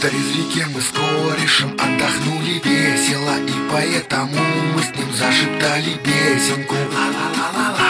Вдалеке мы с корешем отдохнули весело И поэтому мы с ним зашептали песенку. Ла-ла-ла-ла-ла.